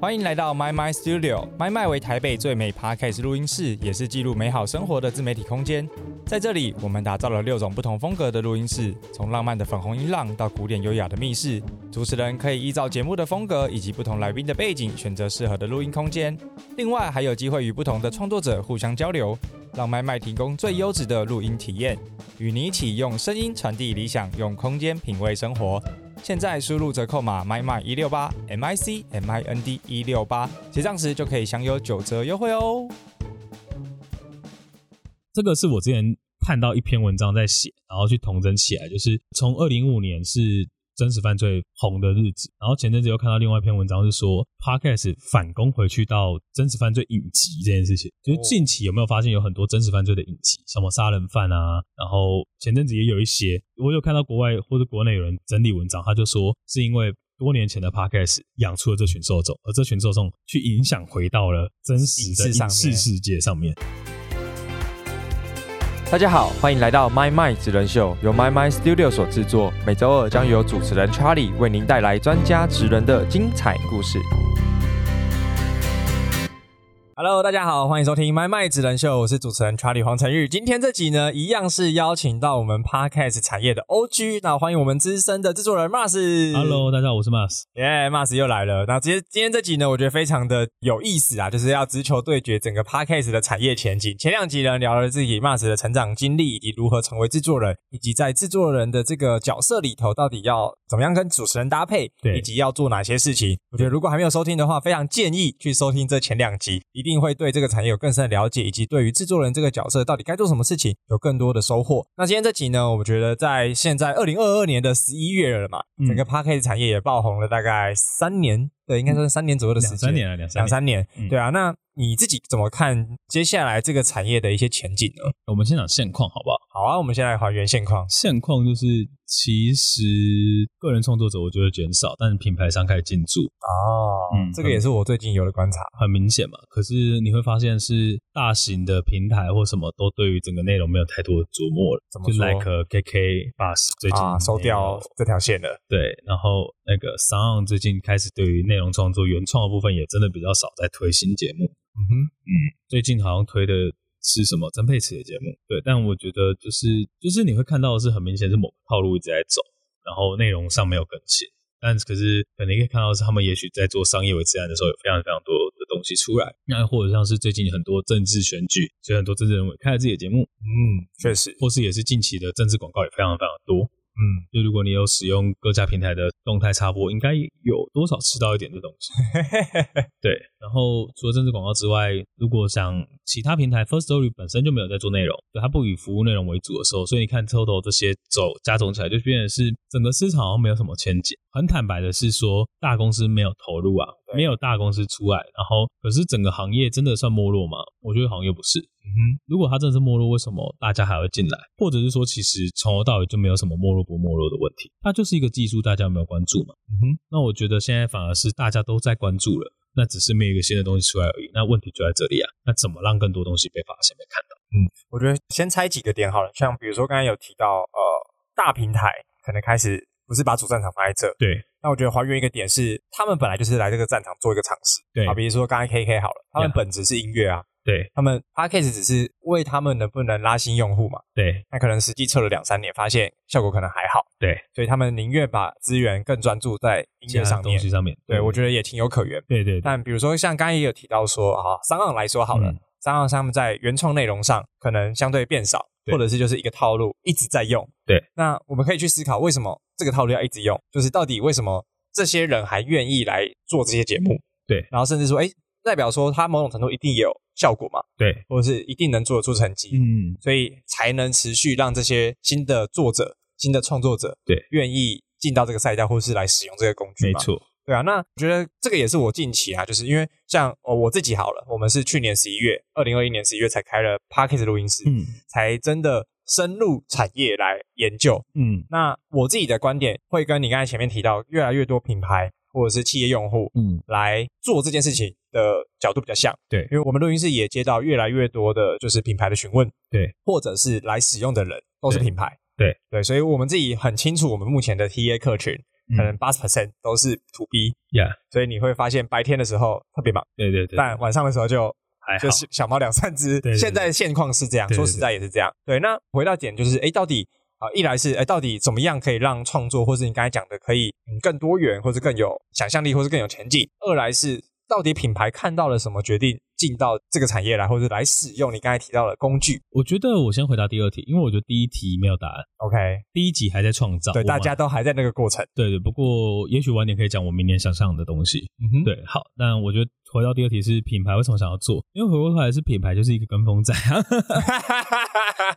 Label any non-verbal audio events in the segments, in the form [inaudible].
欢迎来到 My My Studio。My My 为台北最美 Podcast 录音室，也是记录美好生活的自媒体空间。在这里，我们打造了六种不同风格的录音室，从浪漫的粉红音浪到古典优雅的密室。主持人可以依照节目的风格以及不同来宾的背景，选择适合的录音空间。另外，还有机会与不同的创作者互相交流，让 My My 提供最优质的录音体验，与你一起用声音传递理想，用空间品味生活。现在输入折扣码 my my 一六八 m i c m i n d 一六八，结账时就可以享有九折优惠哦。这个是我之前看到一篇文章在写，然后去同整起来，就是从二零五年是真实犯罪红的日子，然后前阵子又看到另外一篇文章是说，podcast 反攻回去到真实犯罪影集这件事情，就是近期有没有发现有很多真实犯罪的影集，什么杀人犯啊，然后前阵子也有一些，我有看到国外或者国内有人整理文章，他就说是因为多年前的 podcast 养出了这群受众，而这群受众去影响回到了真实的影视世界上面。大家好，欢迎来到 My My 职人秀，由 My My Studio 所制作。每周二将由主持人 Charlie 为您带来专家职人的精彩故事。Hello，大家好，欢迎收听 My My 职人秀，我是主持人 Charlie 黄晨玉。今天这集呢，一样是邀请到我们 Podcast 产业的 OG，那欢迎我们资深的制作人 Mars。Hello，大家好，我是 Mars。耶、m a r s 又来了。那今天今天这集呢，我觉得非常的有意思啊，就是要直球对决整个 Podcast 的产业前景。前两集呢，聊了自己 Mars 的成长经历，以及如何成为制作人，以及在制作人的这个角色里头，到底要怎么样跟主持人搭配，以及要做哪些事情。我觉得如果还没有收听的话，非常建议去收听这前两集，一定会对这个产业有更深的了解，以及对于制作人这个角色到底该做什么事情有更多的收获。那今天这集呢，我觉得在现在二零二二年的十一月了嘛，嗯整个 p a r k e t 产业也爆红了大概三年，对，应该说是三年左右的时间，两三年了，两三年。两三年，嗯对啊。那你自己怎么看接下来这个产业的一些前景呢？我们先讲现况好不好？好啊，我们先来还原现况。现况就是，其实个人创作者我觉得减少，但是品牌商开始进驻，哦嗯这个也是我最近有的观察。很明显嘛。可是你会发现是大型的平台或什么都对于整个内容没有太多的琢磨了，就怎么说 like KK Bus 最近啊，收掉这条线了。对，然后那个 Sound 最近开始对于内容创作原创的部分也真的比较少在推新节目，嗯哼，嗯最近好像推的是什么曾沛慈的节目，对，但我觉得就是就是你会看到的是很明显是某个套路一直在走，然后内容上没有更新，但可是可能你可以看到是他们也许在做商业为自然的时候有非常非常多的东西出来，那或者像是最近很多政治选举，所以很多政治人物也开了自己的节目，嗯，确实，或是也是近期的政治广告也非常非常多。嗯，就如果你有使用各家平台的动态插播，应该有多少吃到一点这东西。[laughs] 对，然后除了政治广告之外，如果想其他平台，First Story 本身就没有在做内容，对，它不以服务内容为主的时候，所以你看 Total 这些走加总起来，就变成是整个市场好像没有什么前景。很坦白的是说，大公司没有投入啊，没有大公司出来，然后可是整个行业真的算没落吗？我觉得好像又不是。嗯哼，如果它真的是没落，为什么大家还会进来？或者是说，其实从头到尾就没有什么没落不没落的问题，它就是一个技术，大家有没有关注嘛？嗯哼，那我觉得现在反而是大家都在关注了，那只是没有一个新的东西出来而已。那问题就在这里啊，那怎么让更多东西被发现、被看到？嗯我觉得先拆几个点好了，像比如说刚才有提到，呃，大平台可能开始不是把主战场放在这，对那我觉得还原一个点是，他们本来就是来这个战场做一个尝试，对啊，比如说刚才 KK 好了，他们本质是音乐啊，对。他们 Podcast 只是为他们能不能拉新用户嘛，对。那可能实际测了两三年，发现效果可能还好，对，所以他们宁愿把资源更专注在音乐上面。东西。上面，对，我觉得也情有可原。对对对。但比如说像刚才也有提到说啊，商岸来说好了嗯，商岸他们在原创内容上可能相对变少，或者是就是一个套路一直在用。对，那我们可以去思考为什么这个套路要一直用，就是到底为什么这些人还愿意来做这些节目？对。然后甚至说，哎，代表说它某种程度一定也有效果嘛，对，或者是一定能做得出成绩，嗯，所以才能持续让这些新的作者、新的创作者对愿意进到这个赛道，或是来使用这个工具嘛。没错，对啊，那我觉得这个也是我近期啊，就是因为像哦我自己好了，我们是去年十一月，二零二一年十一月才开了 Parkes 录音室，嗯才真的深入产业来研究。嗯那我自己的观点会跟你刚才前面提到，越来越多品牌或者是企业用户嗯，来做这件事情的角度比较像。对。因为我们录音室也接到越来越多的就是品牌的询问，对，或者是来使用的人都是品牌，对。对，所以我们自己很清楚我们目前的 TA 客群可能八十 percent 都是 to B，，Yeah，所以你会发现白天的时候特别忙，对对对，但晚上的时候就还就，是小猫两三只。现在现况是这样，说实在也是这样。对，那回到点就是，哎，到底啊、一来是哎，到底怎么样可以让创作，或是你刚才讲的，可以嗯更多元，或是更有想象力，或是更有前景。二来是到底品牌看到了什么，决定进到这个产业来，或者来使用你刚才提到的工具。我觉得我先回答第二题，因为我觉得第一题没有答案，OK，第一集还在创造，对，大家都还在那个过程。对对，不过也许晚点可以讲我明年想上的东西。嗯哼，对，好，那我觉得回到第二题是品牌为什么想要做？因为回过头来是品牌就是一个跟风仔啊，[laughs]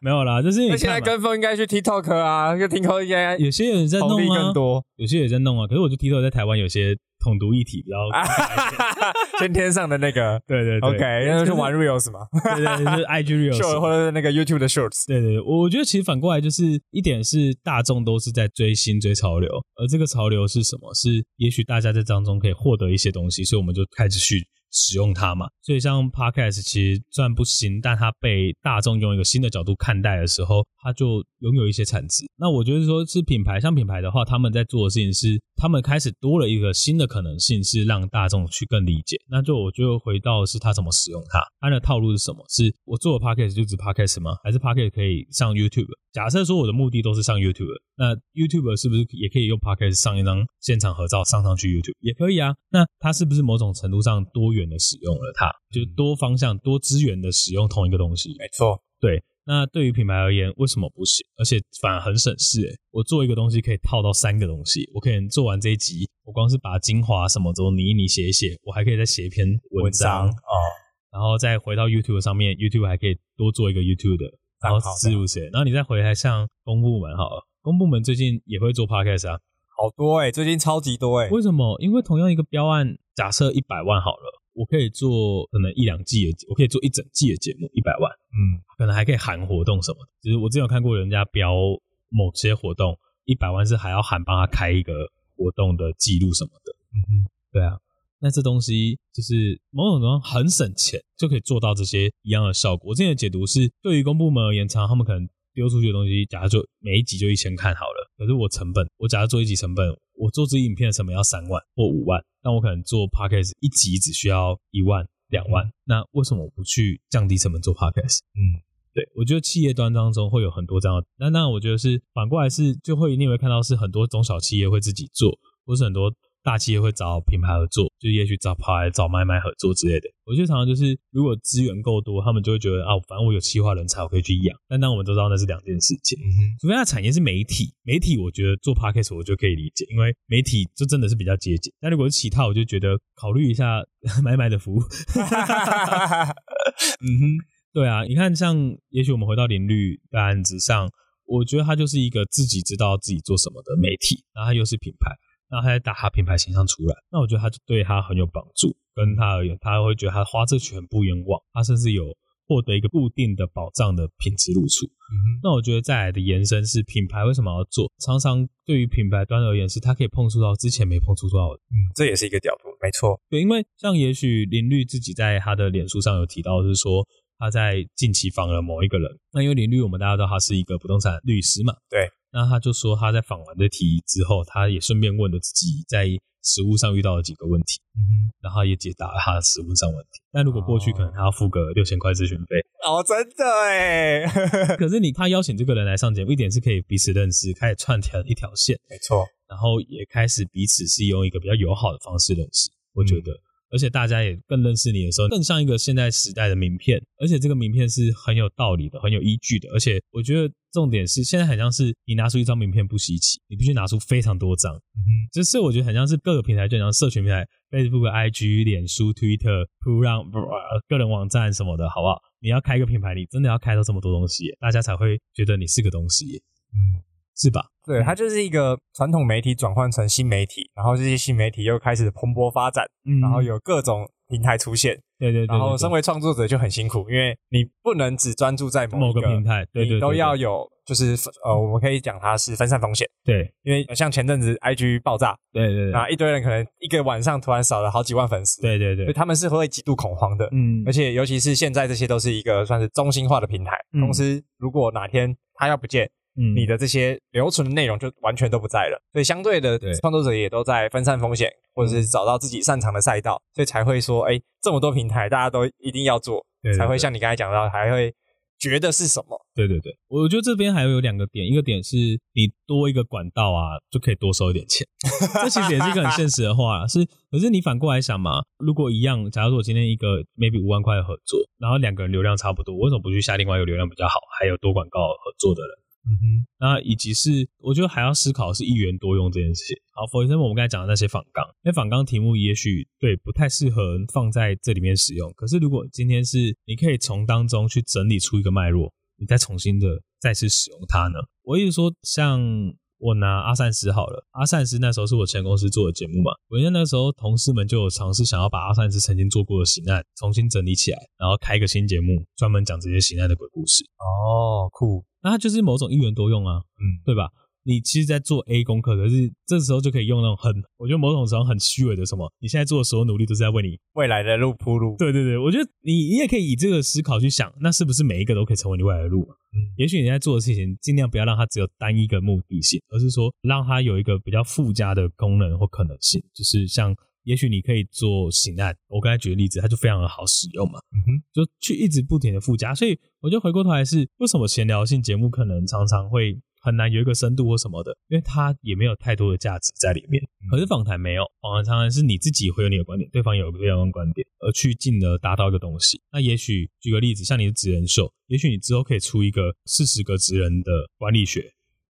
[laughs] 没有啦，就是你那现在跟风应该去 TikTok 啊，就 TikTok 应该有些人在弄啊更，多。有些也在弄啊。可是我就提到在台湾有些统独议题比较 [laughs] [laughs] 先天上的那个对对对，OK，那就是玩 Reels 嘛对对，就是 IG，Short Reels。或者是那个 YouTube 的 Shorts。对对，我我觉得其实反过来就是一点是大众都是在追新追潮流，而这个潮流是什么？是也许大家在当中可以获得一些东西，所以我们就开始去使用它嘛。所以像 Podcast 其实虽然不新，但它被大众用一个新的角度看待的时候，它就拥有一些产值。那我觉得说是品牌，像品牌的话，他们在做的事情是，他们开始多了一个新的可能性，是让大众去更理解。那就我就回到是他怎么使用它，它的套路是什么？是我做的 Podcast 就只 Podcast 吗？还是 Podcast 可以上 YouTube？假设说我的目的都是上 YouTube，那 YouTube 是不是也可以用 Podcast 上一张现场合照上上去 YouTube？也可以啊。那它是不是某种程度上多元的使用了它？就是多方向、多资源的使用同一个东西？没错，对，那对于品牌而言，为什么不行？而且反而很省事诶。我做一个东西可以套到三个东西，我可能做完这一集，我光是把精华什么都拟一拟写一写，我还可以再写一篇文章，哦，然后再回到 YouTube 上面，YouTube 还可以多做一个 YouTube 的，然后账号植入谁，然后你再回来像公部门好了，公部门最近也会做 Podcast 啊，好多哎，最近超级多哎。为什么？因为同样一个标案，假设一百万好了。我可以做可能一两季的，我可以做一整季的节目，一百万。嗯，可能还可以喊活动什么的。就是我之前有看过人家标某些活动，一百万是还要喊帮他开一个活动的记录什么的。嗯哼，对啊，那这东西就是某种程度上很省钱，就可以做到这些一样的效果。我之前的解读是，对于公部门而言，他们可能丢出去的东西，假如就每一集就一千看好了，可是我成本，我假如做一集成本，我做这影片的成本要三万或五万，但我可能做 podcast 一集只需要一万两万，那为什么我不去降低成本做 podcast？嗯，对，我觉得企业端当中会有很多这样的，那那我觉得是反过来是就会你也会看到是很多中小企业会自己做，或是很多大企业会找品牌合作，就也许找牌找买买合作之类的。我觉得常常就是如果资源够多，他们就会觉得啊，反正我有企划人才，我可以去养。但当我们都知道那是两件事情，嗯哼，除非它产业是媒体，媒体我觉得做 podcast 我就可以理解，因为媒体就真的是比较接近。但如果是其他，我就觉得考虑一下 [laughs] 买买的服务。[laughs] 嗯哼，对啊，你看，像也许我们回到林律的案子上，我觉得他就是一个自己知道自己做什么的媒体，然后他又是品牌，然后他在打他品牌形象出来，那我觉得他就对他很有帮助。跟他而言，他会觉得他花这钱很不冤枉，他甚至有获得一个固定的保障的品质露出。嗯，那我觉得再来的延伸是品牌为什么要做？常常对于品牌端而言，是它可以碰触到之前没碰触到的。嗯，这也是一个角度，没错。对，因为像也许林律自己在他的脸书上有提到，是说他在近期访了某一个人。那因为林律我们大家都知道他是一个不动产律师嘛，对。那他就说他在访完这题之后，他也顺便问了自己在实务上遇到了几个问题，嗯，然后也解答了他的实务上问题。但如果过去可能他要付个六千块咨询费，哦，真的哎，[laughs] 可是你他邀请这个人来上节目，一点是可以彼此认识，开始串成一条线。没错。然后也开始彼此是用一个比较友好的方式认识，我觉得，而且大家也更认识你的时候，更像一个现代时代的名片，而且这个名片是很有道理的，很有依据的，而且我觉得重点是现在很像是你拿出一张名片不稀奇，你必须拿出非常多张，嗯哼，就是我觉得很像是各个平台，就像社群平台，Facebook、IG、脸书、Twitter、个人网站什么的，好不好？你要开一个品牌，你真的要开到这么多东西，大家才会觉得你是个东西，嗯，是吧？对，它就是一个传统媒体转换成新媒体，然后这些新媒体又开始蓬勃发展，嗯。然后有各种平台出现，对对对对对。然后身为创作者就很辛苦，因为你不能只专注在某一个平台，对对对你都要有，就是呃，我们可以讲它是分散风险，对。因为像前阵子 IG 爆炸，对对对。那一堆人可能一个晚上突然少了好几万粉丝，，对对对，所以他们是会极度恐慌的，嗯。而且尤其是现在这些都是一个算是中心化的平台，嗯。公司如果哪天它要不见，嗯你的这些留存的内容就完全都不在了。所以相对的，创作者也都在分散风险，或者是找到自己擅长的赛道，所以才会说，哎，这么多平台大家都一定要做，对对对才会像你刚才讲到，还会觉得是什么？对对对，我觉得这边还有两个点，一个点是你多一个管道啊，就可以多收一点钱，[laughs] 这其实也是一个很现实的话啦。是，可是你反过来想嘛，如果一样，假如说我今天一个 maybe 五万块的合作，然后两个人流量差不多，我为什么不去下另外一个流量比较好，还有多广告合作的人？嗯哼，那以及是，我觉得还要思考是一元多用这件事情。好否则我们刚才讲的那些仿纲，那仿纲题目也许对不太适合放在这里面使用。可是如果今天是你可以从当中去整理出一个脉络，你再重新的再次使用它呢？我意思说，像我拿阿善斯好了，阿善斯那时候是我前公司做的节目嘛，我记得那时候同事们就有尝试想要把阿善斯曾经做过的刑案重新整理起来，然后开一个新节目，专门讲这些刑案的鬼故事。哦，酷，那它就是某种一元多用啊，嗯，对吧？你其实，在做 A 功课，可是这时候就可以用那种很，我觉得某种程度很虚伪的什么，你现在做的所有努力都是在为你。未来的路铺路。对对对，我觉得你你也可以以这个思考去想，那是不是每一个都可以成为你未来的路？嗯也许你在做的事情，尽量不要让它只有单一个目的性，而是说让它有一个比较附加的功能或可能性。就是像，也许你可以做刑案，我刚才举的例子，它就非常的好使用嘛。嗯哼，就去一直不停的附加，所以我觉得回过头来是为什么闲聊性节目可能常常会很难有一个深度或什么的，因为它也没有太多的价值在里面。可是访谈没有，访谈常常是你自己会有你的观点，对方有对方的观点，而去进而达到一个东西。那也许举个例子，像你的职人秀，也许你之后可以出一个四十个职人的管理学，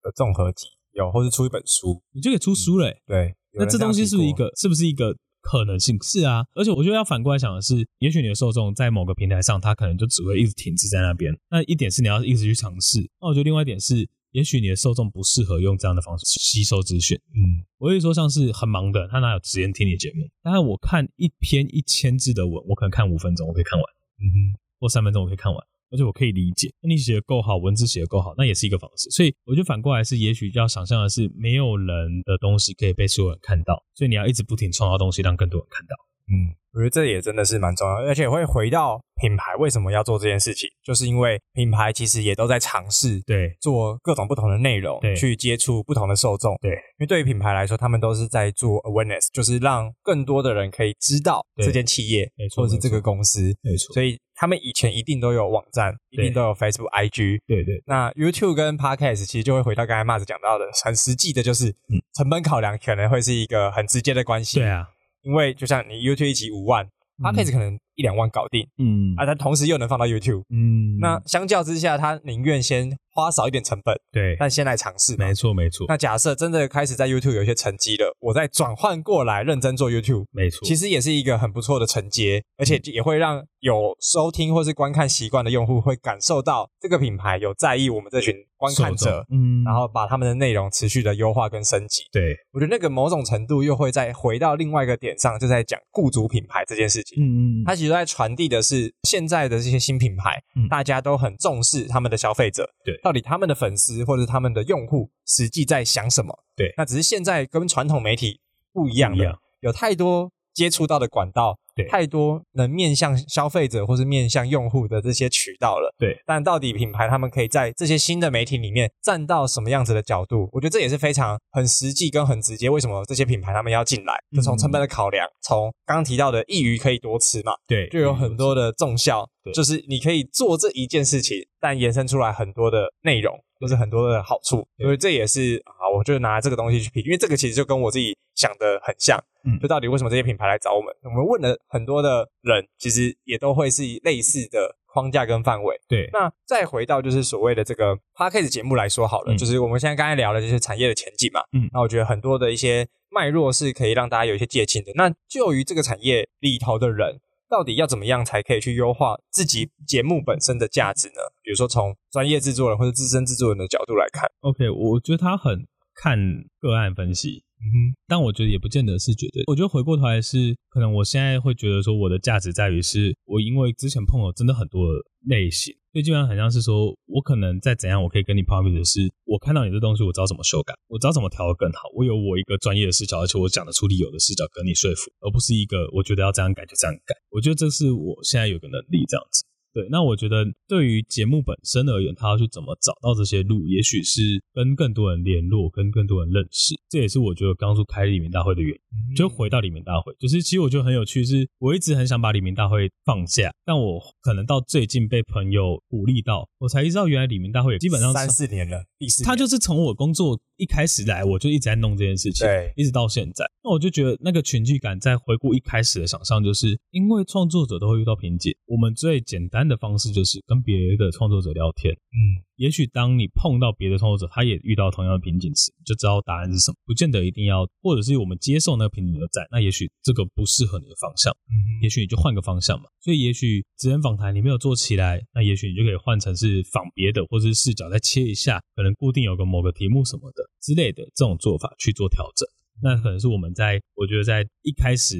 的综合集有，或是出一本书。你就可以出书嘞、对，那这东西是不是一？个是不是一个可能性？是啊，而且我觉得要反过来想的是，也许你的受众在某个平台上，他可能就只会一直停滞在那边。那一点是你要一直去尝试。那我觉得另外一点是，也许你的受众不适合用这样的方式吸收资讯。嗯，我会说，像是很忙的，他哪有时间听你节目？但是我看一篇一千字的文，我可能看五分钟，我可以看完，嗯哼，或三分钟我可以看完。而且我可以理解，那你写的够好，文字写的够好，那也是一个方式。所以我觉得反过来是，也许要想象的是，没有人的东西可以被所有人看到，所以你要一直不停创造东西，让更多人看到。嗯，我觉得这也真的是蛮重要，而且会回到品牌为什么要做这件事情，就是因为品牌其实也都在尝试对做各种不同的内容对，去接触不同的受众。对，因为对于品牌来说，他们都是在做 awareness，就是让更多的人可以知道对这间企业或者是这个公司。没错，所以他们以前一定都有网站，一定都有 Facebook、IG。对对那 YouTube 跟 Podcast 其实就会回到刚才 Mars 讲到的，很实际的，就是嗯成本考量可能会是一个很直接的关系。对，啊，因为就像你 YouTube 一集五万，Podcast 可能一两万搞定，嗯啊，它同时又能放到 YouTube。嗯，那相较之下，他宁愿先花少一点成本，对，但先来尝试。没错没错。那假设真的开始在 YouTube 有一些成绩了，我再转换过来认真做 YouTube，没错，其实也是一个很不错的承接，而且也会让有收听或是观看习惯的用户会感受到这个品牌有在意我们这群观看者，嗯，然后把他们的内容持续的优化跟升级。对，我觉得那个某种程度又会再回到另外一个点上，就在讲雇主品牌这件事情。嗯嗯，它其实在传递的是现在的这些新品牌，嗯。大家都很重视他们的消费者，对到底他们的粉丝或者他们的用户实际在想什么？对那只是现在跟传统媒体不一样的，样有太多接触到的管道，对太多能面向消费者或是面向用户的这些渠道了。对，但到底品牌他们可以在这些新的媒体里面站到什么样子的角度？我觉得这也是非常很实际跟很直接。为什么这些品牌他们要进来？就从成本的考量，从刚刚提到的一鱼可以多吃嘛，对，就有很多的重效对，就是你可以做这一件事情，但延伸出来很多的内容，就是很多的好处。所以这也是啊，我就拿这个东西去比，因为这个其实就跟我自己想的很像。嗯就到底为什么这些品牌来找我们？我们问了很多的人，其实也都会是类似的框架跟范围。对，那再回到就是所谓的这个 podcast 节目来说好了，嗯就是我们现在刚才聊的就是产业的前景嘛，嗯那我觉得很多的一些脉络是可以让大家有一些借鉴的。那就于这个产业里头的人，到底要怎么样才可以去优化自己节目本身的价值呢？比如说从专业制作人或者资深制作人的角度来看，OK，我觉得他很看个案分析，嗯哼，但我觉得也不见得是绝对。我觉得回过头来是，可能我现在会觉得说，我的价值在于是我因为之前碰了真的很多的类型，所以基本上很像是说我可能再怎样，我可以跟你 promise 的是，我看到你这东西，我知道怎么修改，我知道怎么调得更好，我有我一个专业的视角，而且我讲得出理由的视角跟你说服，而不是一个我觉得要这样改就这样改。我觉得这是我现在有个能力这样子。对，那我觉得对于节目本身而言，他要去怎么找到这些路，也许是跟更多人联络，跟更多人认识。这也是我觉得刚说开李明大会的原因。就回到李明大会，就是其实我觉得很有趣，是我一直很想把李明大会放下，但我可能到最近被朋友鼓励到，我才知道原来李明大会基本上三四年了，第四年，他就是从我工作一开始来，我就一直在弄这件事情，对，一直到现在。那我就觉得那个群聚感，在回顾一开始的想象，就是因为创作者都会遇到瓶颈，我们最简单的方式就是跟别的创作者聊天，嗯，也许当你碰到别的创作者，他也遇到同样的瓶颈时，你就知道答案是什么。不见得一定要，或者是我们接受那个瓶颈而在，那也许这个不适合你的方向，嗯也许你就换个方向嘛。所以也许职人访谈你没有做起来，那也许你就可以换成是访别的，或者是视角再切一下，可能固定有个某个题目什么的之类的这种做法去做调整。那可能是我们在我觉得在一开始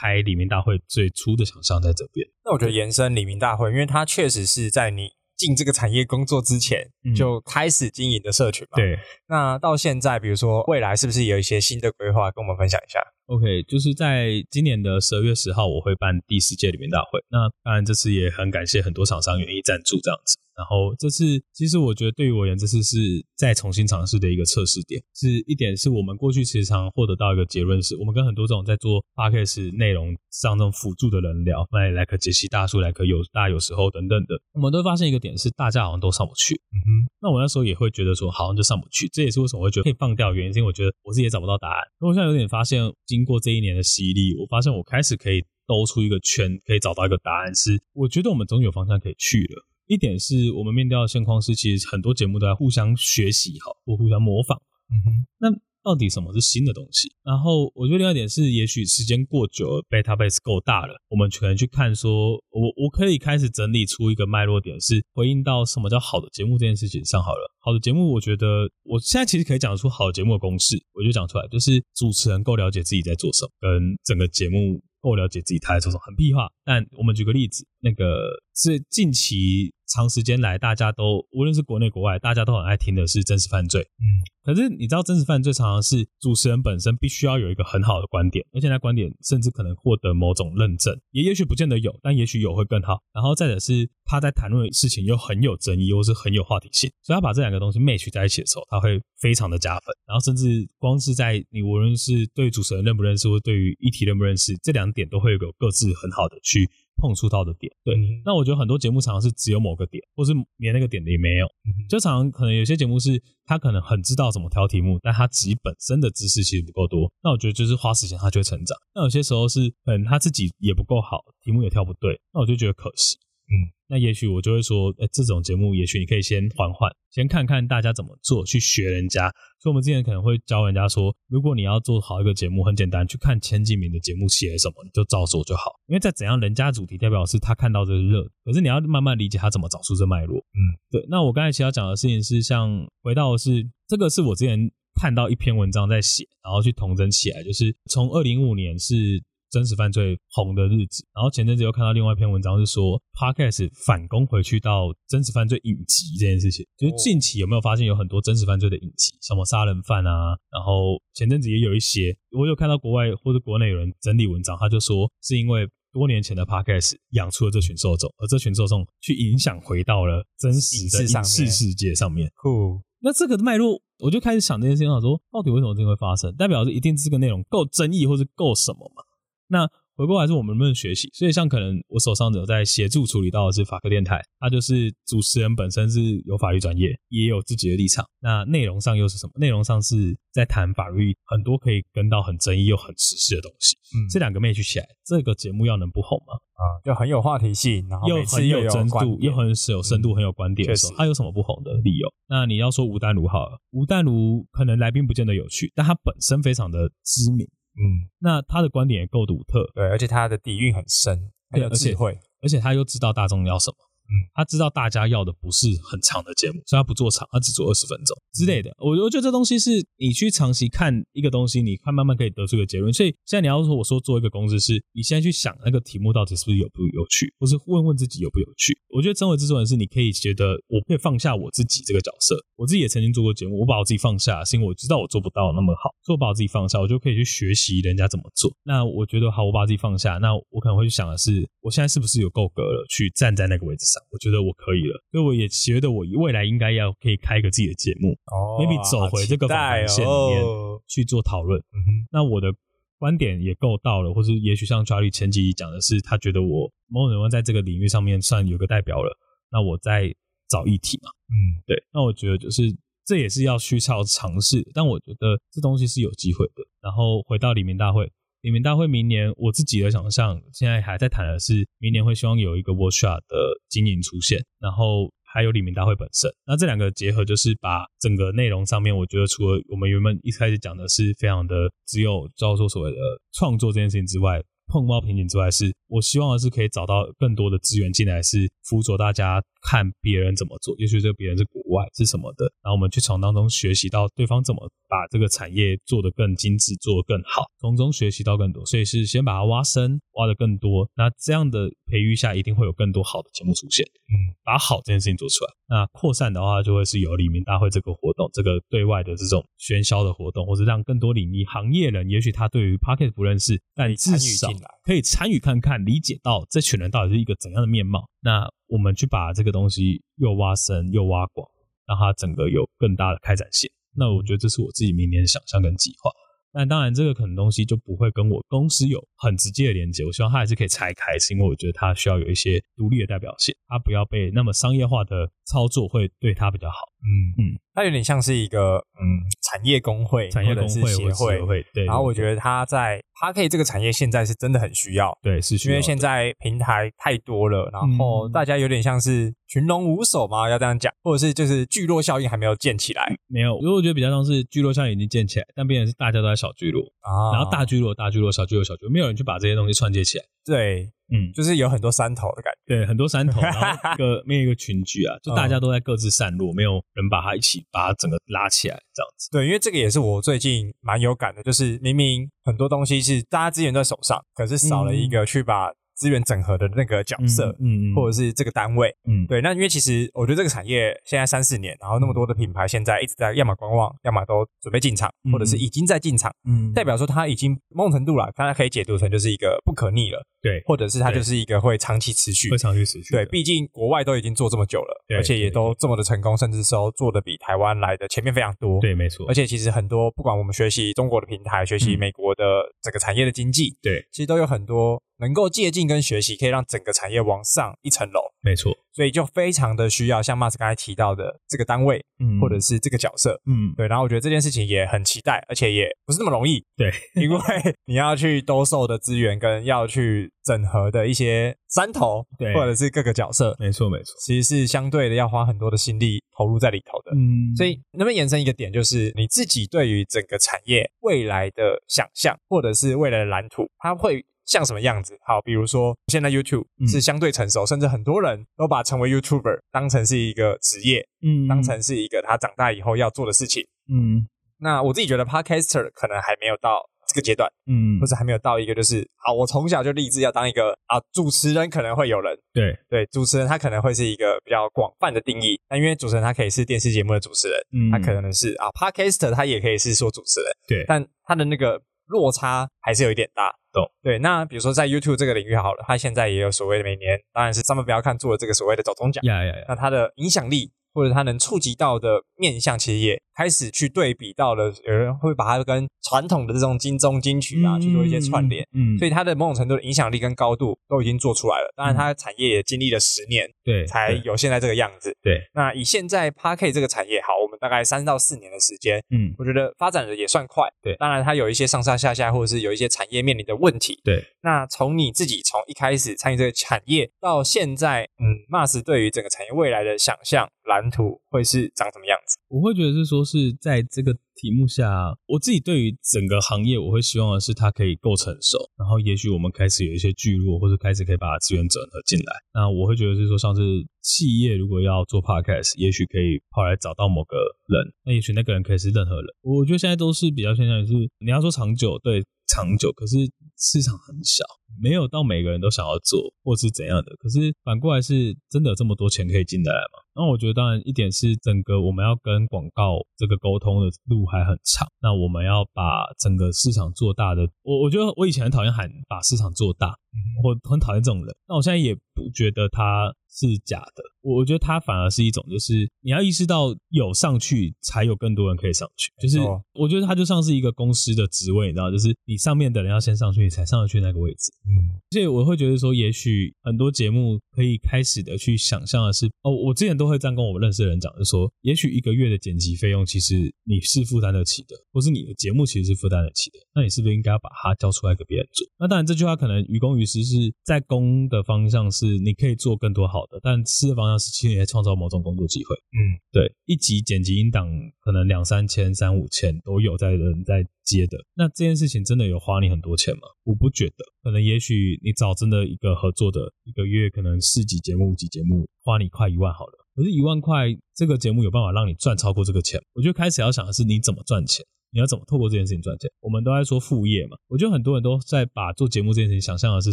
开黎明大会最初的想象在这边。那我觉得延伸黎明大会，因为它确实是在你进这个产业工作之前嗯就开始经营的社群嘛。。对那到现在，比如说未来是不是有一些新的规划，跟我们分享一下？，OK，就是在今年的十二月十号，我会办第四届里面大会。那当然这次也很感谢很多厂商愿意赞助这样子。然后这次其实我觉得对于我而言，这次是再重新尝试的一个测试点。是一点是我们过去其实常获得到一个结论是，我们跟很多这种在做 podcast 内容上这种辅助的人聊，来来个杰西大叔，来个有大有时候等等的，我们都会发现一个点是，大家好像都上不去。嗯哼，那我那时候也会觉得说，好像就上不去，这也是为什么会觉得可以放掉的原因，是因为我觉得我自己也找不到答案。我现在有点发现，经过这一年的洗礼，我发现我开始可以兜出一个圈，可以找到一个答案是，我觉得我们总有方向可以去了。一点是我们面对到的现况是，其实很多节目都在互相学习，好或互相模仿。嗯哼，那到底什么是新的东西？然后我觉得另外一点是，也许时间过久了，beta base 够大了，我们可能去看说，我我可以开始整理出一个脉络点，是回应到什么叫好的节目这件事情上好了。好的节目，我觉得我现在其实可以讲出好的节目的公式，我就讲出来，就是主持人够了解自己在做什么，跟整个节目够了解自己他在做什么，很屁话。但我们举个例子，那个是近期长时间来，大家都无论是国内国外，大家都很爱听的是真实犯罪。嗯，可是你知道，真实犯罪常常是主持人本身必须要有一个很好的观点，而且那观点甚至可能获得某种认证，也也许不见得有，但也许有会更好。然后再者是他在谈论的事情又很有争议，又是很有话题性，所以他把这两个东西 match 在一起的时候，他会非常的加分。然后甚至光是在你无论是对主持人认不认识，或对于议题认不认识，这两点都会有个各自很好的去碰触到的点。对，嗯那我觉得很多节目常常是只有某个点，或是连那个点的也没有。就常常可能有些节目是他可能很知道怎么挑题目，但他自己本身的知识其实不够多。那我觉得就是花时间他就会成长。那有些时候是可能他自己也不够好，题目也挑不对，那我就觉得可惜。嗯，那也许我就会说，哎，这种节目也许你可以先缓缓，先看看大家怎么做，去学人家。所以我们之前可能会教人家说，如果你要做好一个节目，很简单，去看前几名的节目写了什么，你就照做就好。因为在怎样，人家主题代表是他看到这个热，可是你要慢慢理解他怎么找出这脉络。嗯，对。那我刚才其实要讲的事情是，像回到的是这个是我之前看到一篇文章在写，然后去同整起来，就是从二零一五年是。真实犯罪红的日子，然后前阵子又看到另外一篇文章，是说 Podcast 反攻回去到真实犯罪影集这件事情。就是近期有没有发现有很多真实犯罪的影集，什么杀人犯啊，然后前阵子也有一些，我有看到国外或者国内有人整理文章，他就说是因为多年前的 Podcast 养出了这群受众，而这群受众去影响回到了真实的影视上影视面世界上面。酷，那这个脉络，我就开始想这件事情，想说到底为什么这个会发生？代表是一定这个内容够争议，或是够什么嘛？那回过来是我们能不能学习？所以像可能我手上有在协助处理到的是法科电台，它就是主持人本身是有法律专业，也有自己的立场。那内容上又是什么？内容上是在谈法律很多可以跟到很争议又很时事的东西。嗯这两个 match 起来，这个节目要能不红吗？啊，就很有话题性，然后又很有深度，又很有深度，嗯很有观点的时候确实，它有什么不红的理由？那你要说吴淡如好了，吴淡如可能来宾不见得有趣，但他本身非常的知名，嗯，那他的观点也够独特，对，而且他的底蕴很深，很有对而且智慧，而且他又知道大众要什么。嗯，他知道大家要的不是很长的节目，所以他不做长，他只做二十分钟之类的。我我觉得这东西是你去长期看一个东西，你看慢慢可以得出一个结论。所以现在你要说我说做一个公式，是你现在去想那个题目到底是不是有不有趣，或是问问自己有不有趣。我觉得成为制作人是你可以觉得我可以放下我自己这个角色，我自己也曾经做过节目，我把我自己放下，是因为我知道我做不到那么好，所以我把我自己放下，我就可以去学习人家怎么做。那我觉得好，我把自己放下，那我可能会去想的是，我现在是不是有够格了，去站在那个位置上。上，我觉得我可以了，所以我也觉得我未来应该要可以开一个自己的节目哦，maybe 走回这个访谈线里面哦去做讨论。嗯哼那我的观点也够到了，或是也许像 Charlie 前几集讲的是，他觉得我某种程度在这个领域上面算有个代表了，那我再找议题嘛，嗯，对，那我觉得就是这也是要去要尝试，但我觉得这东西是有机会的。然后回到黎明大会，李明大会明年我自己的想象，现在还在谈的是明年会希望有一个 workshop 的经营出现，然后还有李明大会本身。那这两个结合，就是把整个内容上面，我觉得除了我们原本一开始讲的是非常的只有叫做所谓的创作这件事情之外，碰到瓶颈之外，是我希望的是可以找到更多的资源进来，是辅佐大家看别人怎么做，也许这个别人是国外是什么的，然后我们去从当中学习到对方怎么把这个产业做得更精致，做得更好，从中学习到更多。所以是先把它挖深，挖得更多。那这样的培育下，一定会有更多好的节目出现。嗯，把好这件事情做出来。那扩散的话，就会是有李明大会这个活动，这个对外的这种喧嚣的活动，或者让更多领域行业人，也许他对于 Pocket 不认识，但至少可以参与看看，理解到这群人到底是一个怎样的面貌。那我们去把这个东西又挖深又挖广，让它整个有更大的开展性。那我觉得这是我自己明年的想象跟计划。但当然，这个可能东西就不会跟我公司有很直接的连接。我希望它还是可以拆开，是因为我觉得它需要有一些独立的代表性，它不要被那么商业化的操作会对他比较好。嗯。嗯，它有点像是一个嗯产业工会，产业工会或者是协或协会，对。然后我觉得得它在 p a r k 这个产业现在是真的很需要，对是需要，因为现在平台太多了，然后嗯。大家有点像是群龙无首嘛，要这样讲，或者是就是聚落效应还没有建起来。没有，因为我觉得比较像是聚落效应已经建起来，但变成是大家都在小聚落，啊。然后大聚落、大聚落、小聚落、小聚落，没有人去把这些东西串接起来。对，嗯，就是有很多山头的感觉。对，很多山头，[laughs] 然后一个没有一个群聚啊，就大家都在各自散落，没有人把它一起把它整个拉起来，这样子。对，因为这个也是我最近蛮有感的，就是明明很多东西是大家资源都在手上，可是少了一个去把资源整合的那个角色，嗯嗯或者是这个单位。嗯，对，那因为其实我觉得这个产业现在三四年，然后那么多的品牌现在一直在要么观望，要么都准备进场，嗯或者是已经在进场，嗯。代表说它已经某种程度了，大家可以解读成就是一个不可逆了，对，或者是它就是一个会长期持续。会。长期持续。对，毕竟国外都已经做这么久了，对而且也都这么的成功，甚至说做的比台湾来的前面非常多。对，没错。而，且其实很多，不管我们学习中国的平台，学习嗯。美国的整个产业的经济，对，其实都有很多能够借鉴跟学习，可以让整个产业往上一层楼。没错，所以就非常的需要像 Mas 刚才提到的这个单位，嗯或者是这个角色。嗯，对，然后我觉得这件事情也很期待，而且也不是那么容易，对，[laughs] 因为你要去兜售的资源跟要去整合的一些山头，对或者是各个角色，没错，没错。其实是相对的要花很多的心力投入在里头的。嗯所以，能不能延伸一个点，就是你自己对于整个产业未来的想象，或者是未来的蓝图，它会像什么样子？好，比如说现在 YouTube 嗯。是相对成熟，甚至很多人都把成为 YouTuber 当成是一个职业，嗯。当成是一个他长大以后要做的事情。嗯。那我自己觉得 Podcaster 可能还没有到这个阶段，嗯。或者还没有到一个就是啊，我从小就立志要当一个啊主持人，可能会有人。对，对主持人，他可能会是一个比较广泛的定义。那因为主持人他可以是电视节目的主持人，嗯。他可能是啊 Podcaster，他也可以是说主持人，对，但他的那个落差还是有一点大。懂对，那比如说在 YouTube 这个领域好了，它现在也有所谓的每年，当然是上面不要看做的这个所谓的走中奖，呀呀呀，那它的影响力或者它能触及到的面向，其实也开始去对比到了，有人会把它跟传统的这种金钟金曲啊、去做一些串联。嗯，所以它的某种程度的影响力跟高度都已经做出来了。当然，它的产业也经历了十年对才有现在这个样子。对，那以现在 p a r k 这个产业，好，我们大概三到四年的时间，嗯我觉得发展的也算快。对当然它有一些上上下下，或者是有一些产业面临的问题。对，那从你自己从一开始参与这个产业到现在，嗯，Mars 对于整个产业未来的想象蓝图会是长什么样子？我会觉得是说是在这个题目下，我自己对于整个行业，我会希望的是它可以够成熟，然后也许我们开始有一些聚落，或者开始可以把资源整合进来。那我会觉得是说，像是企业如果要做 podcast，也许可以后来找到某个人，那也许那个人可以是任何人。我觉得现在都是比较偏向于是你要说长久，对长久，可是市场很小，没有到每个人都想要做或是怎样的。可是反过来是真的有这么多钱可以进得来吗？那我觉得当然一点是整个我们要跟广告这个沟通的路还很长，那我们要把整个市场做大的，我我觉得我以前很讨厌喊把市场做大，我很讨厌这种人。那我现在也不觉得他是假的，我我觉得他反而是一种，就是你要意识到有上去，才有更多人可以上去。就是我觉得他就像是一个公司的职位，你知道，就是你上面的人要先上去，你才上得去那个位置。嗯，所以我会觉得说，也许很多节目可以开始的去想象的是，哦，我之前都会这样跟我认识的人讲，就说，也许一个月的剪辑费用其实你是负担得起的，或是你的节目其实是负担得起的，那你是不是应该要把它交出来给别人做？那当然，这句话可能于公于私是在公的方向是你可以做更多好的，但私的方向是其实你在创造某种工作机会。嗯，对，一集剪辑音档可能两三千、三五千都有在人在接的，那这件事情真的有花你很多钱吗？我不觉得，可能也许你找真的一个合作的，一个月可能四集节目、五集节目，花你快一万好了。可是，一万块这个节目有办法让你赚超过这个钱？我觉得开始要想的是你怎么赚钱。你要怎么透过这件事情赚钱？我们都在说副业嘛，我觉得很多人都在把做节目这件事情想象的是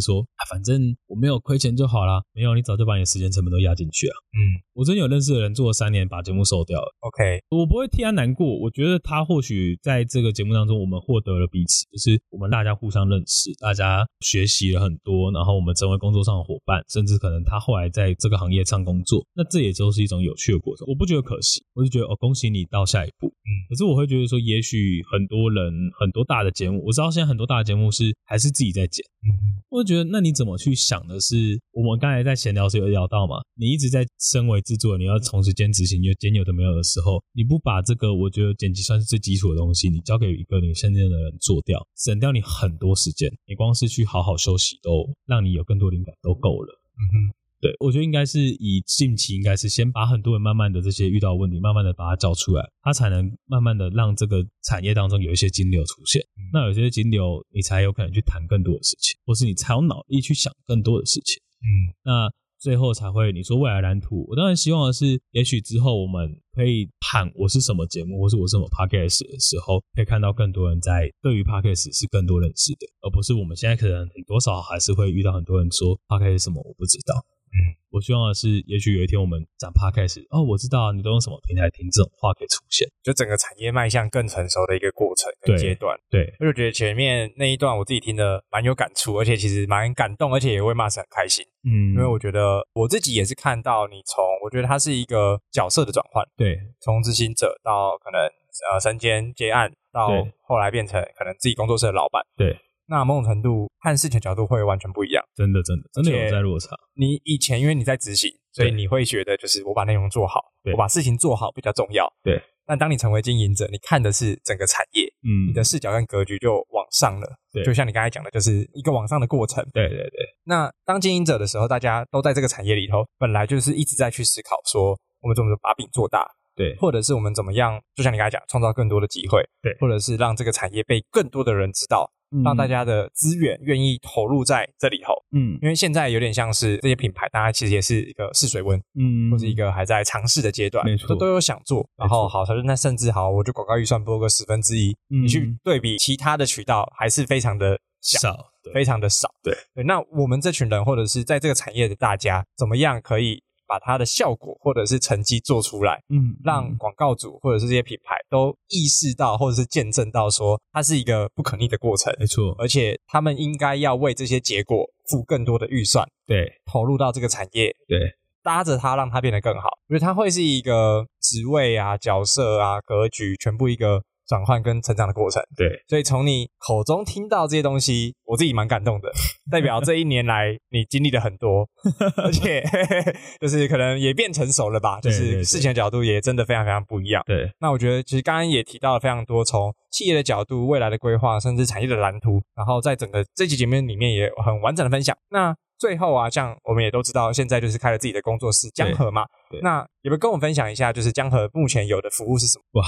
说，啊，反正我没有亏钱就好啦。没有，你早就把你的时间成本都压进去啊。嗯我真有认识的人做了三年，把节目收掉了。，OK，我不会替他难过，我觉得他或许在这个节目当中，我们获得了彼此，就是我们大家互相认识，大家学习了很多，然后我们成为工作上的伙伴，甚至可能他后来在这个行业上工作，那这也就是一种有趣的过程。我不觉得可惜，我就觉得哦，恭喜你到下一步。嗯，可是我会觉得说，也许很多人很多大的节目，我知道现在很多大的节目是还是自己在剪，嗯我会觉得，那你怎么去想的是，我们刚才在闲聊时有聊到嘛，你一直在身为制作人，你要同时兼执行，有兼有的没有的时候，你不把这个我觉得剪辑算是最基础的东西，你交给一个你身边的人做掉，省掉你很多时间，你光是去好好休息都让你有更多灵感都够了。嗯哼，对，我觉得应该是以近期应该是先把很多人慢慢的这些遇到问题，慢慢的把它找出来，它才能慢慢的让这个产业当中有一些金流出现。那有些金流，你才有可能去谈更多的事情，或是你才有脑力去想更多的事情。嗯那最后才会你说未来蓝图，我当然希望的是，也许之后我们可以喊我是什么节目，或是我是什么 podcast 的时候，可以看到更多人在对于 podcast 是更多认识的，而不是我们现在可能多少还是会遇到很多人说 podcast 是什么我不知道。嗯，我希望的是，也许有一天我们讲 podcast，哦，我知道你都用什么平台听，这种话可以出现。就整个产业迈向更成熟的一个过程跟阶段。对，我就觉得前面那一段我自己听的蛮有感触，而且其实蛮感动，而且也为 Mars 很开心，嗯因为我觉得我自己也是看到你从，我觉得它是一个角色的转换，对从执行者到可能呃身兼接案，到后来变成可能自己工作室的老板，对，那某种程度看事情的角度会完全不一样。真的真的真的有在落差。你以前因为你在执行，所以你会觉得就是我把内容做好，我把事情做好比较重要。对。但当你成为经营者，你看的是整个产业，嗯你的视角跟格局就往上了。对就像你刚才讲的，就是一个往上的过程。对对对，那当经营者的时候，大家都在这个产业里头，本来就是一直在去思考说，我们怎么把饼做大，对或者是我们怎么样，就像你刚才讲，创造更多的机会，对或者是让这个产业被更多的人知道，让大家的资源愿意投入在这里头。嗯因为现在有点像是这些品牌，大家其实也是一个试水温，嗯或是一个还在尝试的阶段，没错都都有想做，然后好，他说那甚至好，我就广告预算拨个十分之一，嗯你去对比其他的渠道，还是非常的小，少对非常的少。对对，那我们这群人，或者是在这个产业的大家，怎么样可以把它的效果或者是成绩做出来？嗯让广告主或者是这些品牌都意识到，或者是见证到，说它是一个不可逆的过程，没错，而且他们应该要为这些结果付更多的预算，对投入到这个产业，对搭着它，让它变得更好。我觉得它会是一个职位啊、角色啊、格局，全部一个转换跟成长的过程。对，所以从你口中听到这些东西，我自己蛮感动的，[laughs] 代表这一年来你经历了很多，[laughs] 而且 [laughs] 就是可能也变成熟了吧，就是事情的角度也真的非常非常不一样。对。那我觉得其实刚刚也提到了非常多，从企业的角度、未来的规划，甚至产业的蓝图，然后在整个这期节目里面也很完整的分享。那最后啊，像我们也都知道，现在就是开了自己的工作室江河嘛，那有没有跟我们分享一下，就是江河目前有的服务是什么哇，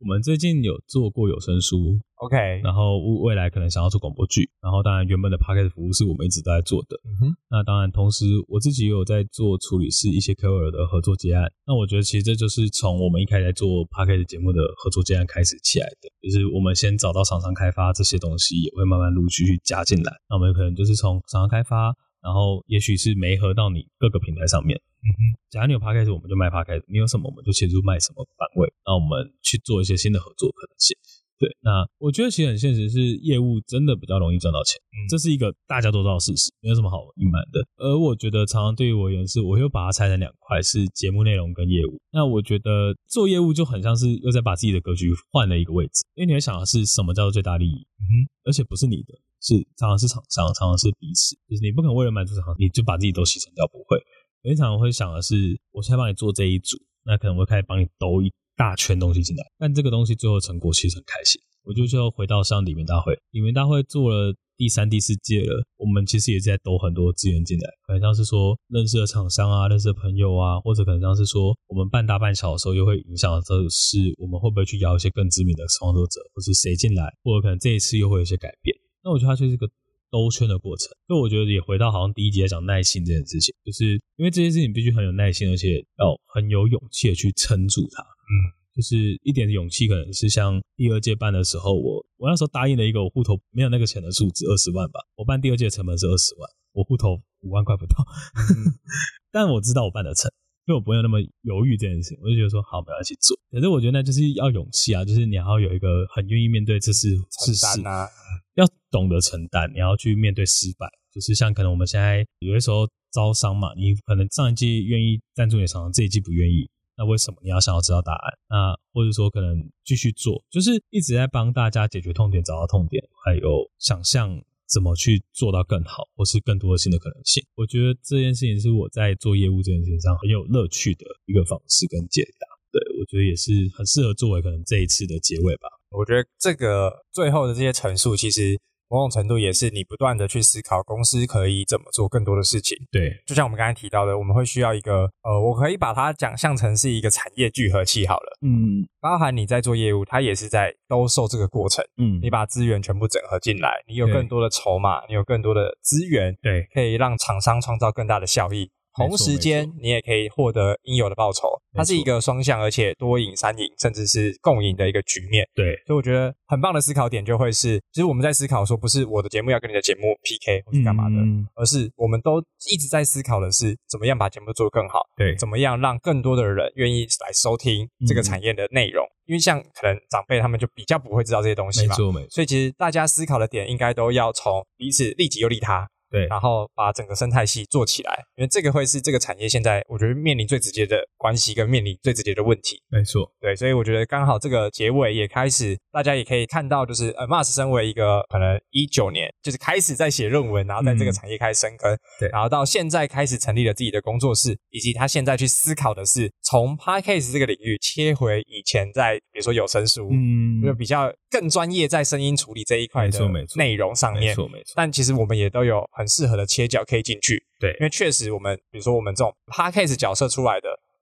我们最近有做过有声书，？OK，然后未来可能想要做广播剧，然后当然原本的 p a c k e t 服务是我们一直都在做的。嗯哼，那当然，同时我自己也有在做处理是一些 KOL 的合作接案。那我觉得其实这就是从我们一开始在做 p a c k e t 节目的合作接案开始起来的，就是我们先找到厂商开发这些东西，也会慢慢陆续去加进来。那我们可能就是从厂商开发，然后也许是媒合到你各个平台上面。嗯哼，假如你有 k e t 我们就卖 k e t 你有什么我们就切入卖什么版位，那我们去做一些新的合作可能性。对，那我觉得其实很现实，是业务真的比较容易赚到钱，嗯这是一个大家都知道的事实，没有什么好隐瞒的。而我觉得常常对于我而言是，我又把它拆成两块，是节目内容跟业务。那我觉得做业务就很像是又在把自己的格局换了一个位置，因为你会想的是什么叫做最大利益，嗯哼，而且不是你的，是常常是厂商，常常是彼此，就是你不可能为了满足厂商，你就把自己都牺牲掉，不会。有常常会想的是，我现在帮你做这一组，那可能会开始帮你兜一大圈东西进来，但这个东西最后成果其实很开心。我就就回到像里面大会，里面大会做了第三、第四届了，我们其实也在兜很多资源进来，可能像是说认识的厂商啊、认识的朋友啊，或者可能像是说我们半大半小的时候，又会影响的是我们会不会去邀一些更知名的创作者，或是谁进来，或者可能这一次又会有一些改变。那我觉得它就是一个兜圈的过程，所以我觉得也回到好像第一集在讲耐心这件事情，就是因为这件事情必须很有耐心，而且要很有勇气的去撑住它。嗯，就是一点勇气，可能是像第二届办的时候，我我那时候答应了一个我户头没有那个钱的数字二十万吧，我办第二届的成本是二十万，我户头五万块不到，[laughs] 但我知道我办得成。所以我不会那么犹豫这件事情，我就觉得说好，我们要一起做。可是我觉得那就是要勇气啊，就是你要有一个很愿意面对这是事实啊，要懂得承担，你要去面对失败。就是像可能我们现在有的时候招商嘛，你可能上一季愿意赞助你厂商，这一季不愿意，那为什么？你要想要知道答案。那或者说可能继续做，就是一直在帮大家解决痛点，找到痛点，还有想象。怎么去做到更好，或是更多的新的可能性？我觉得这件事情是我在做业务这件事情上很有乐趣的一个方式跟解答。对我觉得也是很适合作为可能这一次的结尾吧。我觉得这个最后的这些陈述，其实某种程度也是你不断的去思考公司可以怎么做更多的事情。对，就像我们刚才提到的，我们会需要一个呃，我可以把它想象成是一个产业聚合器好了。嗯，包含你在做业务，它也是在兜售这个过程。嗯，你把资源全部整合进来，你有更多的筹码，你有更多的资源，对，可以让厂商创造更大的效益。同时间，你也可以获得应有的报酬。它是一个双向，而且多赢、三赢，甚至是共赢的一个局面。对，所以我觉得很棒的思考点就会是，其实我们在思考说，不是我的节目要跟你的节目 PK 或是干嘛的，嗯而是我们都一直在思考的是，怎么样把节目做得更好，对，怎么样让更多的人愿意来收听这个嗯产业的内容。因为像可能长辈他们就比较不会知道这些东西嘛，没错没错，所以其实大家思考的点应该都要从彼此利己又利他，对，然后把整个生态系做起来，因为这个会是这个产业现在我觉得面临最直接的关系跟面临最直接的问题。没错，对，所以我觉得刚好这个结尾也开始，大家也可以看到，就是呃，Mars 身为一个可能一九年就是开始在写论文，然后在这个嗯产业开始深耕，对。然后到现在开始成立了自己的工作室，以及他现在去思考的是从 Podcast 这个领域切回以前在比如说有声书，嗯。就比较更专业在声音处理这一块的内容上面。没错没错，但其实我们也都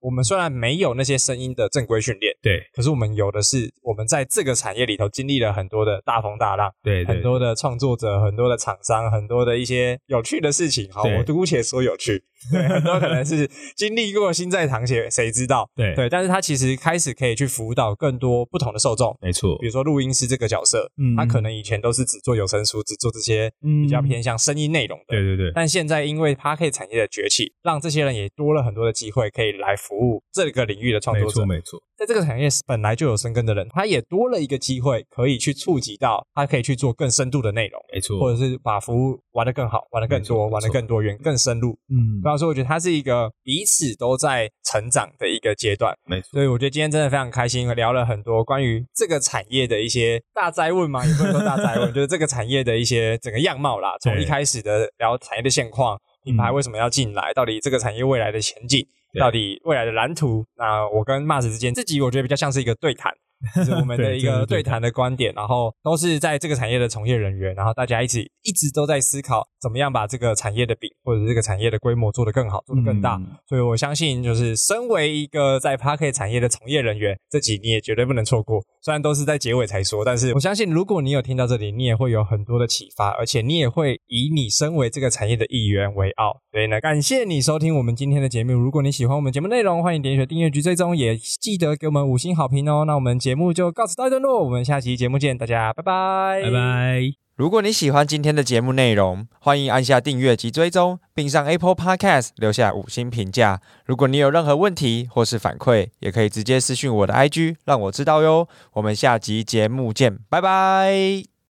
我们虽然没有那些声音的正规训练，对可是我们有的是我们在这个产业里头经历了很多的大风大浪，对对很多的创作者，很多的厂商，很多的一些有趣的事情。好，我姑且说有趣，[laughs] 对，很多可能是经历过心在淌血，谁知道？对对，但是他其实开始可以去辅导更多不同的受众。没错比，如说录音师这个角色，嗯他可能以前都是只做有声书，只做这些嗯比较偏向声音内容的。对对对，但现在因为 p a r k 产业的崛起，让这些人也多了很多的机会，可以来服务这个领域的创作者。错没错，在这个产业本来就有深耕的人，他也多了一个机会，可以去触及到，他可以去做更深度的内容，没错，或者是把服务玩得更好，玩得更多，玩得更多元、更深入。嗯不，要说，我觉得它是一个彼此都在成长的一个阶段。没错，所以我觉得今天真的非常开心，聊了很多关于这个产业的一些大灾问嘛，[laughs] 也不能说大灾问，就是这个产业的一些整个样貌啦。从一开始的聊产业的现况，品牌为什么要进来，到底这个产业未来的前景，对到底未来的蓝图。那我跟 Mars 之间，这集我觉得比较像是一个对谈。[laughs] 就是我们的一个对对谈的观点，然后都是在这个产业的从业人员，然后大家一起一直都在思考怎么样把这个产业的饼或者这个产业的规模做得更好，做得更大。嗯所以我相信，就是身为一个在 p a r k e t 产业的从业人员，这集你也绝对不能错过。虽然都是在结尾才说，但是我相信，如果你有听到这里，你也会有很多的启发，而且你也会以你身为这个产业的一员为傲。所以呢，感谢你收听我们今天的节目。如果你喜欢我们节目内容，欢迎点选订阅局追踪，也记得给我们五星好评哦。那我们节目就告辞到一段落，我们下期节目见，大家拜拜，拜拜。如果你喜欢今天的节目内容，欢迎按下订阅及追踪，并上 Apple Podcast 留下五星评价。如果你有任何问题或是反馈，也可以直接私讯我的 IG，让我知道哟。我们下集节目见，拜拜。